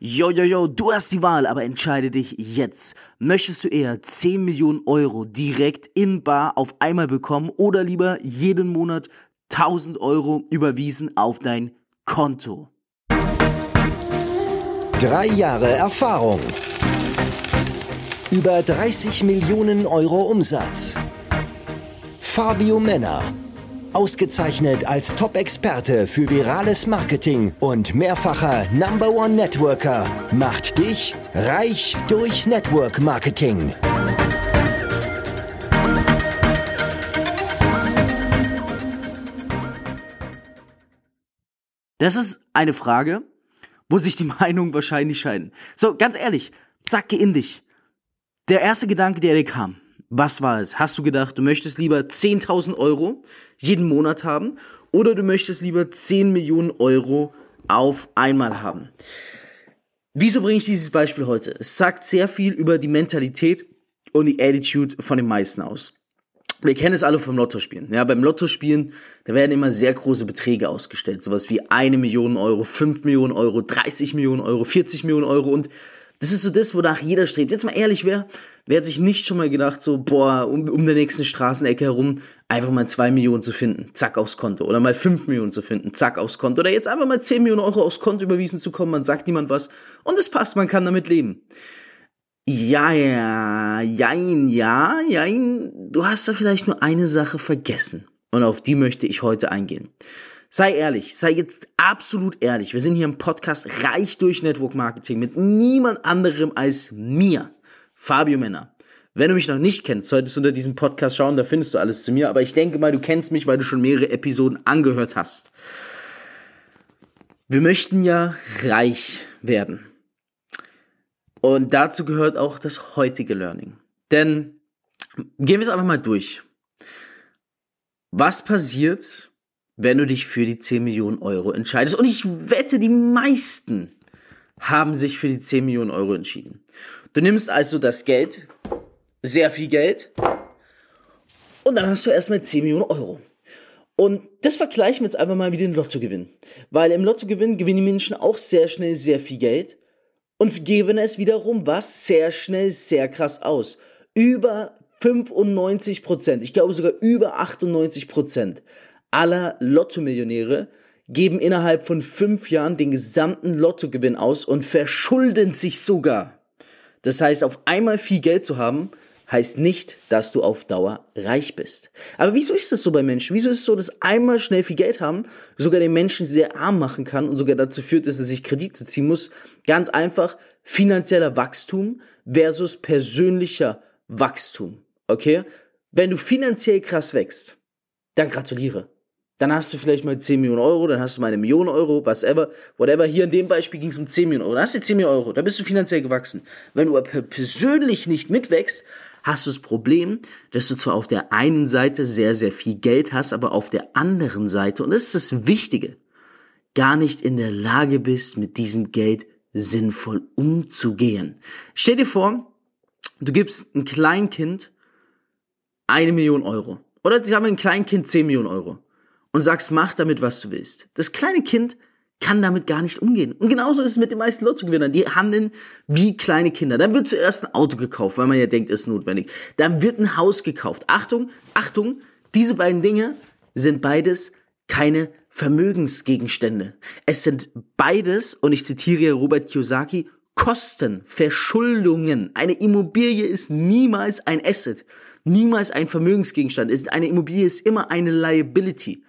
Yo, yo, yo, du hast die Wahl, aber entscheide dich jetzt. Möchtest du eher 10 Millionen Euro direkt in Bar auf einmal bekommen oder lieber jeden Monat 1000 Euro überwiesen auf dein Konto? Drei Jahre Erfahrung. Über 30 Millionen Euro Umsatz. Fabio Männer Ausgezeichnet als Top-Experte für virales Marketing und mehrfacher Number One Networker macht dich reich durch Network Marketing. Das ist eine Frage, wo sich die Meinungen wahrscheinlich scheiden. So, ganz ehrlich, zack, geh in dich. Der erste Gedanke, der dir kam, was war es? Hast du gedacht, du möchtest lieber 10.000 Euro jeden Monat haben oder du möchtest lieber 10 Millionen Euro auf einmal haben? Wieso bringe ich dieses Beispiel heute? Es sagt sehr viel über die Mentalität und die Attitude von den meisten aus. Wir kennen es alle vom Lottospielen. Ja, beim Lottospielen, da werden immer sehr große Beträge ausgestellt. Sowas wie eine Million Euro, 5 Millionen Euro, 30 Millionen Euro, 40 Millionen Euro und das ist so das, wonach jeder strebt. Jetzt mal ehrlich, wer, wer hat sich nicht schon mal gedacht, so, boah, um, um der nächsten Straßenecke herum einfach mal zwei Millionen zu finden, zack aufs Konto. Oder mal fünf Millionen zu finden, zack aufs Konto. Oder jetzt einfach mal zehn Millionen Euro aufs Konto überwiesen zu kommen, man sagt niemand was und es passt, man kann damit leben. Ja, ja, jein, ja, jein. Du hast da vielleicht nur eine Sache vergessen. Und auf die möchte ich heute eingehen. Sei ehrlich, sei jetzt absolut ehrlich. Wir sind hier im Podcast Reich durch Network Marketing mit niemand anderem als mir, Fabio Männer. Wenn du mich noch nicht kennst, solltest du unter diesem Podcast schauen, da findest du alles zu mir. Aber ich denke mal, du kennst mich, weil du schon mehrere Episoden angehört hast. Wir möchten ja reich werden. Und dazu gehört auch das heutige Learning. Denn gehen wir es einfach mal durch. Was passiert, wenn du dich für die 10 Millionen Euro entscheidest. Und ich wette, die meisten haben sich für die 10 Millionen Euro entschieden. Du nimmst also das Geld, sehr viel Geld, und dann hast du erstmal 10 Millionen Euro. Und das vergleichen wir jetzt einfach mal wie den Lottogewinn. Weil im Lottogewinn gewinnen die Menschen auch sehr schnell sehr viel Geld und geben es wiederum was sehr schnell sehr krass aus. Über 95 Prozent, ich glaube sogar über 98 Prozent aller Lottomillionäre geben innerhalb von fünf Jahren den gesamten Lottogewinn aus und verschulden sich sogar. Das heißt, auf einmal viel Geld zu haben, heißt nicht, dass du auf Dauer reich bist. Aber wieso ist das so bei Menschen? Wieso ist es so, dass einmal schnell viel Geld haben sogar den Menschen sehr arm machen kann und sogar dazu führt, dass er sich Kredite ziehen muss? Ganz einfach finanzieller Wachstum versus persönlicher Wachstum. Okay? Wenn du finanziell krass wächst, dann gratuliere. Dann hast du vielleicht mal 10 Millionen Euro, dann hast du mal eine Million Euro, whatever, whatever. Hier in dem Beispiel ging es um 10 Millionen Euro. Dann hast du 10 Millionen Euro, dann bist du finanziell gewachsen. Wenn du aber persönlich nicht mitwächst, hast du das Problem, dass du zwar auf der einen Seite sehr, sehr viel Geld hast, aber auf der anderen Seite, und das ist das Wichtige, gar nicht in der Lage bist, mit diesem Geld sinnvoll umzugehen. Stell dir vor, du gibst ein Kleinkind eine Million Euro. Oder sie haben ein Kleinkind 10 Millionen Euro und sagst, mach damit, was du willst. Das kleine Kind kann damit gar nicht umgehen. Und genauso ist es mit den meisten Lottogewinnern. Die handeln wie kleine Kinder. Dann wird zuerst ein Auto gekauft, weil man ja denkt, es ist notwendig. Dann wird ein Haus gekauft. Achtung, Achtung, diese beiden Dinge sind beides keine Vermögensgegenstände. Es sind beides, und ich zitiere Robert Kiyosaki, Kosten, Verschuldungen. Eine Immobilie ist niemals ein Asset, niemals ein Vermögensgegenstand. Eine Immobilie ist immer eine Liability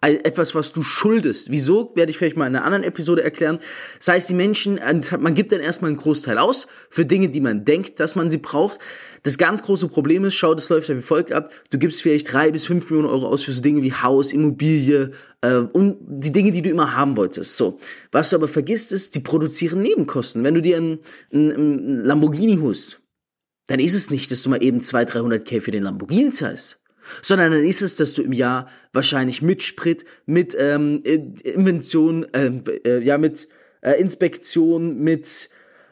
etwas, was du schuldest. Wieso, werde ich vielleicht mal in einer anderen Episode erklären. Das heißt, die Menschen, man gibt dann erstmal einen Großteil aus für Dinge, die man denkt, dass man sie braucht. Das ganz große Problem ist, schau, das läuft ja wie folgt ab. Du gibst vielleicht drei bis fünf Millionen Euro aus für so Dinge wie Haus, Immobilie äh, und die Dinge, die du immer haben wolltest. So, was du aber vergisst, ist, die produzieren Nebenkosten. Wenn du dir einen, einen Lamborghini holst, dann ist es nicht, dass du mal eben 200, 300 K für den Lamborghini zahlst sondern dann ist es, dass du im Jahr wahrscheinlich mit Sprit, mit ähm, Invention, ähm, äh, ja mit äh, Inspektion, mit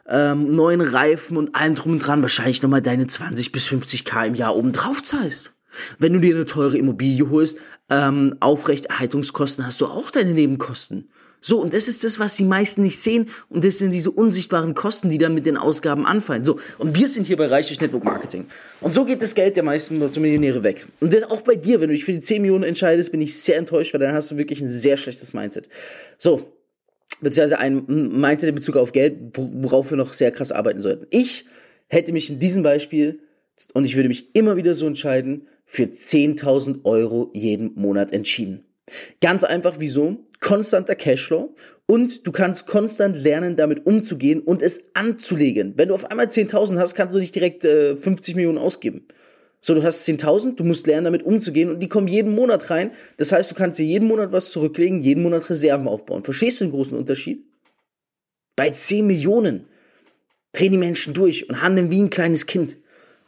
ähm, neuen Reifen und allem drum und dran wahrscheinlich nochmal deine 20 bis 50 K im Jahr oben drauf zahlst. Wenn du dir eine teure Immobilie holst, ähm, Aufrechterhaltungskosten hast du auch deine Nebenkosten. So, und das ist das, was die meisten nicht sehen. Und das sind diese unsichtbaren Kosten, die dann mit den Ausgaben anfallen. So, und wir sind hier bei Reich durch Network Marketing. Und so geht das Geld der meisten Millionäre weg. Und das auch bei dir, wenn du dich für die 10 Millionen entscheidest, bin ich sehr enttäuscht, weil dann hast du wirklich ein sehr schlechtes Mindset. So, beziehungsweise ein Mindset in Bezug auf Geld, worauf wir noch sehr krass arbeiten sollten. Ich hätte mich in diesem Beispiel, und ich würde mich immer wieder so entscheiden, für 10.000 Euro jeden Monat entschieden. Ganz einfach, wieso? Konstanter Cashflow und du kannst konstant lernen, damit umzugehen und es anzulegen. Wenn du auf einmal 10.000 hast, kannst du nicht direkt äh, 50 Millionen ausgeben. So, du hast 10.000, du musst lernen, damit umzugehen und die kommen jeden Monat rein. Das heißt, du kannst dir jeden Monat was zurücklegen, jeden Monat Reserven aufbauen. Verstehst du den großen Unterschied? Bei 10 Millionen drehen die Menschen durch und handeln wie ein kleines Kind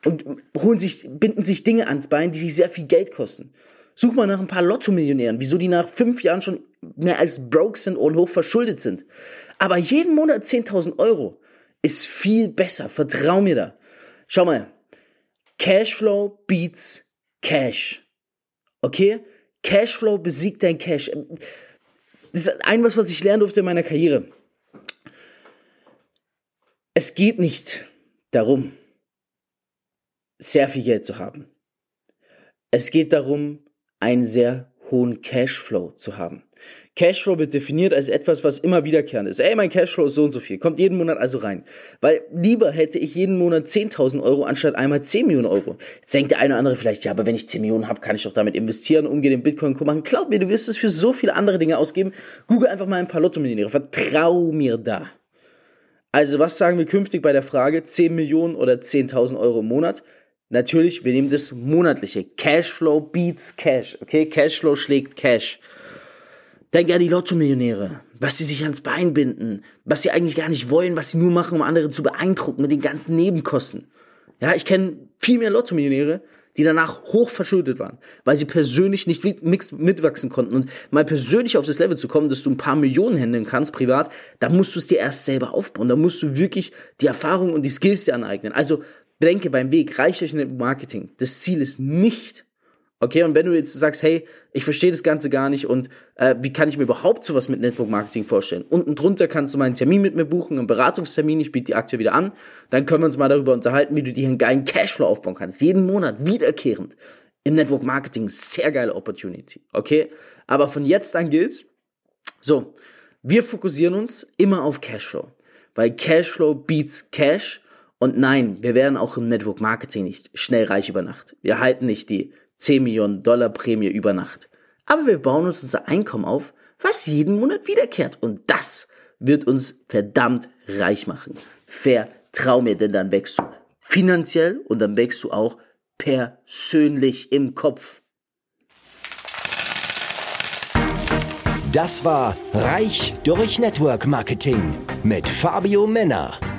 und holen sich, binden sich Dinge ans Bein, die sich sehr viel Geld kosten. Such mal nach ein paar Lotto-Millionären, wieso die nach fünf Jahren schon mehr als broke sind und hoch verschuldet sind. Aber jeden Monat 10.000 Euro ist viel besser. Vertrau mir da. Schau mal. Cashflow beats Cash. Okay? Cashflow besiegt dein Cash. Das ist ein was, was ich lernen durfte in meiner Karriere. Es geht nicht darum, sehr viel Geld zu haben. Es geht darum, einen sehr hohen Cashflow zu haben. Cashflow wird definiert als etwas, was immer wiederkehrend ist. Ey, mein Cashflow ist so und so viel, kommt jeden Monat also rein. Weil lieber hätte ich jeden Monat 10.000 Euro anstatt einmal 10 Millionen Euro. Jetzt denkt der eine oder andere vielleicht, ja, aber wenn ich 10 Millionen habe, kann ich doch damit investieren, umgehen, den Bitcoin machen. Glaub mir, du wirst es für so viele andere Dinge ausgeben. Google einfach mal ein paar Lotto-Millionäre. Vertrau mir da. Also, was sagen wir künftig bei der Frage 10 Millionen oder 10.000 Euro im Monat? Natürlich, wir nehmen das monatliche. Cashflow beats Cash. Okay, Cashflow schlägt Cash. Denk an die Lotto-Millionäre, was sie sich ans Bein binden, was sie eigentlich gar nicht wollen, was sie nur machen, um andere zu beeindrucken mit den ganzen Nebenkosten. Ja, ich kenne viel mehr Lotto-Millionäre, die danach hoch verschuldet waren, weil sie persönlich nicht mitwachsen konnten. Und mal persönlich auf das Level zu kommen, dass du ein paar Millionen handeln kannst, privat, da musst du es dir erst selber aufbauen. Da musst du wirklich die Erfahrung und die Skills dir aneignen. Also Bedenke beim Weg, reicht euch nicht Marketing. Das Ziel ist nicht, okay, und wenn du jetzt sagst, hey, ich verstehe das Ganze gar nicht und äh, wie kann ich mir überhaupt sowas mit Network Marketing vorstellen? Unten drunter kannst du meinen Termin mit mir buchen, einen Beratungstermin, ich biete die aktuell wieder an. Dann können wir uns mal darüber unterhalten, wie du dir einen geilen Cashflow aufbauen kannst. Jeden Monat wiederkehrend im Network Marketing. Sehr geile Opportunity, okay? Aber von jetzt an gilt, so, wir fokussieren uns immer auf Cashflow. Weil Cashflow beats Cash und nein, wir werden auch im Network Marketing nicht schnell reich über Nacht. Wir halten nicht die 10 Millionen Dollar Prämie über Nacht. Aber wir bauen uns unser Einkommen auf, was jeden Monat wiederkehrt. Und das wird uns verdammt reich machen. Vertrau mir, denn dann wächst du finanziell und dann wächst du auch persönlich im Kopf. Das war Reich durch Network Marketing mit Fabio Männer.